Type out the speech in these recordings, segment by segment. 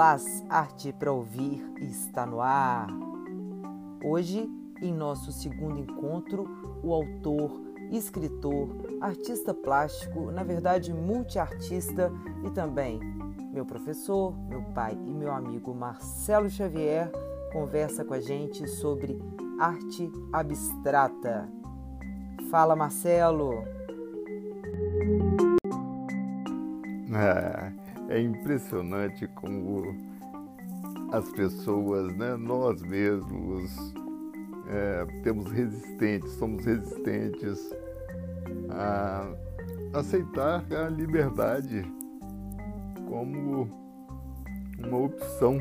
Las Arte para Ouvir está no ar. Hoje, em nosso segundo encontro, o autor, escritor, artista plástico, na verdade multiartista e também meu professor, meu pai e meu amigo Marcelo Xavier conversa com a gente sobre arte abstrata. Fala, Marcelo! É, é impressionante como as pessoas, né, nós mesmos, é, temos resistentes, somos resistentes a aceitar a liberdade como uma opção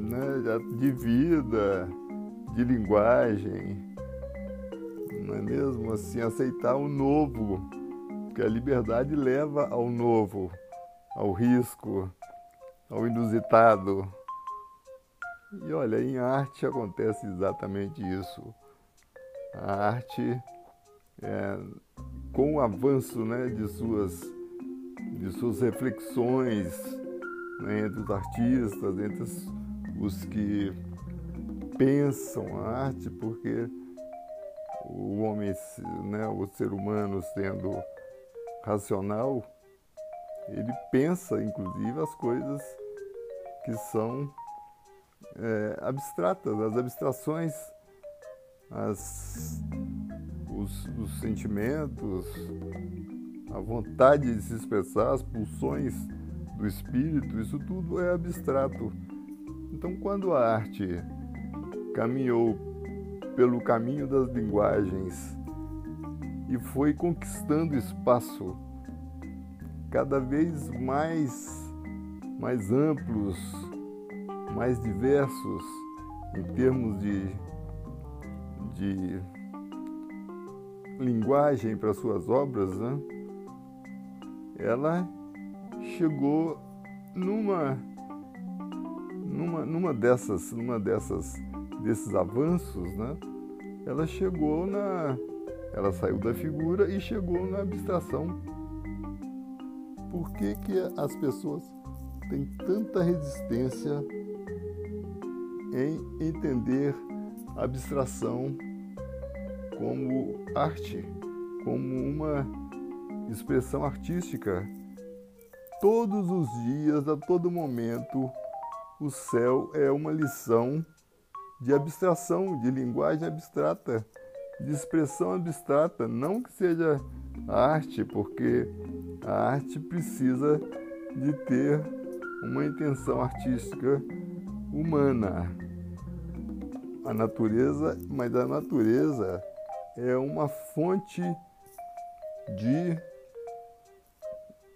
né, de vida, de linguagem, não é mesmo? Assim, aceitar o novo porque a liberdade leva ao novo, ao risco, ao inusitado. E olha, em arte acontece exatamente isso. A arte, é, com o avanço né, de, suas, de suas reflexões né, entre os artistas, entre os, os que pensam a arte, porque o homem, né, o ser humano sendo racional, ele pensa, inclusive, as coisas que são é, abstratas, as abstrações, as, os, os sentimentos, a vontade de se expressar, as pulsões do espírito, isso tudo é abstrato. Então, quando a arte caminhou pelo caminho das linguagens e foi conquistando espaço cada vez mais, mais amplos, mais diversos em termos de, de linguagem para suas obras, né? ela chegou numa, numa, numa dessas, numa dessas, desses avanços, né? ela chegou na, ela saiu da figura e chegou na abstração. Por que, que as pessoas têm tanta resistência em entender abstração como arte, como uma expressão artística? Todos os dias, a todo momento, o céu é uma lição de abstração, de linguagem abstrata de expressão abstrata, não que seja arte, porque a arte precisa de ter uma intenção artística humana. A natureza, mas a natureza é uma fonte de,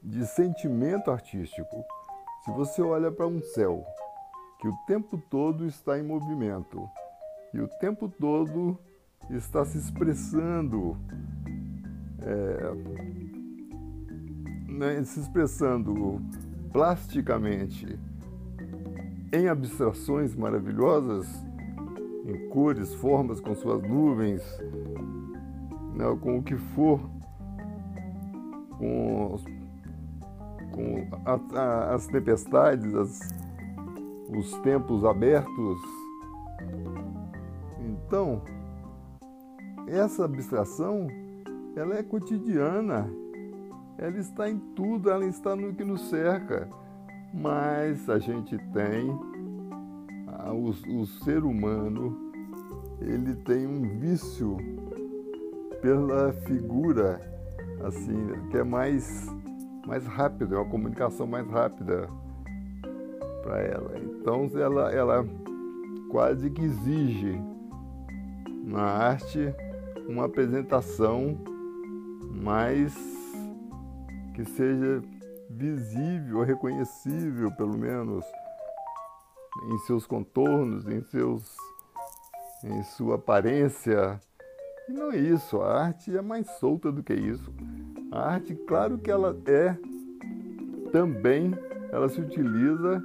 de sentimento artístico. Se você olha para um céu que o tempo todo está em movimento e o tempo todo está se expressando, é, né, se expressando plasticamente em abstrações maravilhosas, em cores, formas, com suas nuvens, né, com o que for, com, com a, a, as tempestades, as, os tempos abertos. Então, essa abstração, ela é cotidiana, ela está em tudo, ela está no que nos cerca, mas a gente tem, o, o ser humano, ele tem um vício pela figura, assim, que é mais, mais rápido, é uma comunicação mais rápida para ela. Então ela, ela quase que exige na arte uma apresentação mais que seja visível, reconhecível, pelo menos em seus contornos, em seus em sua aparência. E não é isso, a arte é mais solta do que isso. A arte, claro que ela é também, ela se utiliza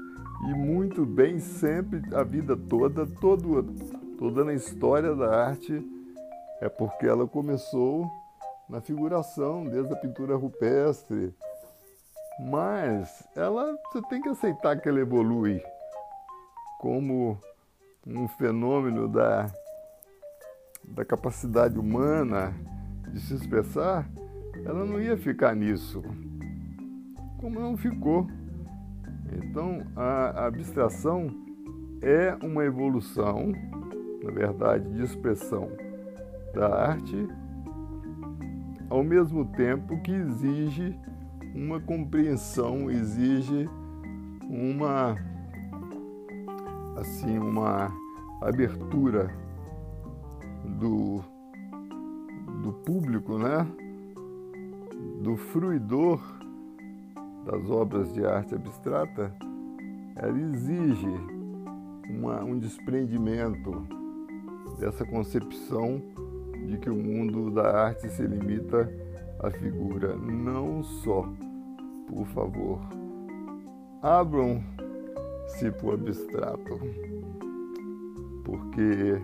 e muito bem sempre a vida toda, todo, toda na história da arte é porque ela começou na figuração, desde a pintura rupestre, Mas ela você tem que aceitar que ela evolui como um fenômeno da, da capacidade humana de se expressar, ela não ia ficar nisso, como não ficou. Então, a abstração é uma evolução, na verdade, de expressão da arte, ao mesmo tempo que exige uma compreensão, exige uma assim uma abertura do, do público, né? do fruidor das obras de arte abstrata, ela exige uma, um desprendimento dessa concepção de que o mundo da arte se limita à figura. Não só, por favor, abram-se para o abstrato, porque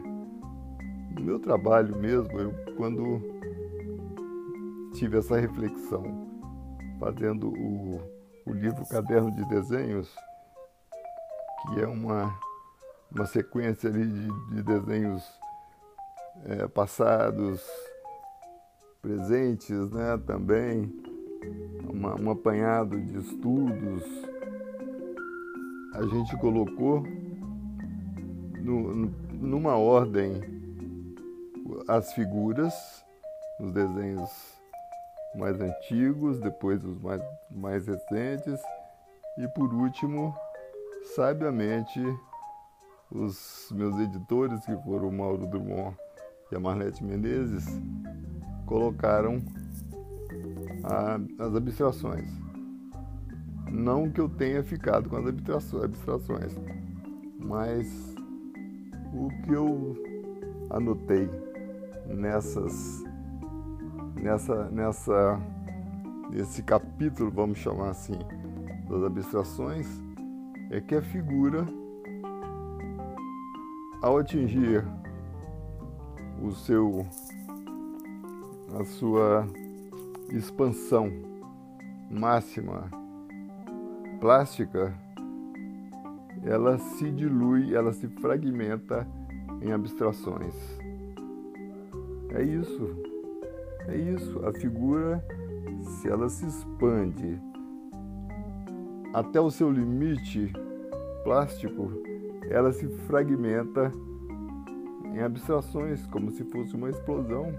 no meu trabalho mesmo, eu, quando tive essa reflexão, fazendo o, o livro Caderno de Desenhos, que é uma, uma sequência ali de, de desenhos é, passados, presentes né, também, uma, um apanhado de estudos. A gente colocou no, no, numa ordem as figuras, os desenhos mais antigos, depois os mais, mais recentes e por último, sabiamente, os meus editores, que foram Mauro Drummond e a Marlete Menezes, colocaram a, as abstrações. Não que eu tenha ficado com as abstrações, mas o que eu anotei nessas nessa nessa nesse capítulo, vamos chamar assim, das abstrações, é que a figura ao atingir o seu a sua expansão máxima plástica, ela se dilui, ela se fragmenta em abstrações. É isso. É isso. A figura, se ela se expande até o seu limite plástico, ela se fragmenta em abstrações, como se fosse uma explosão.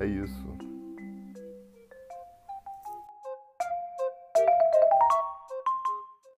É isso.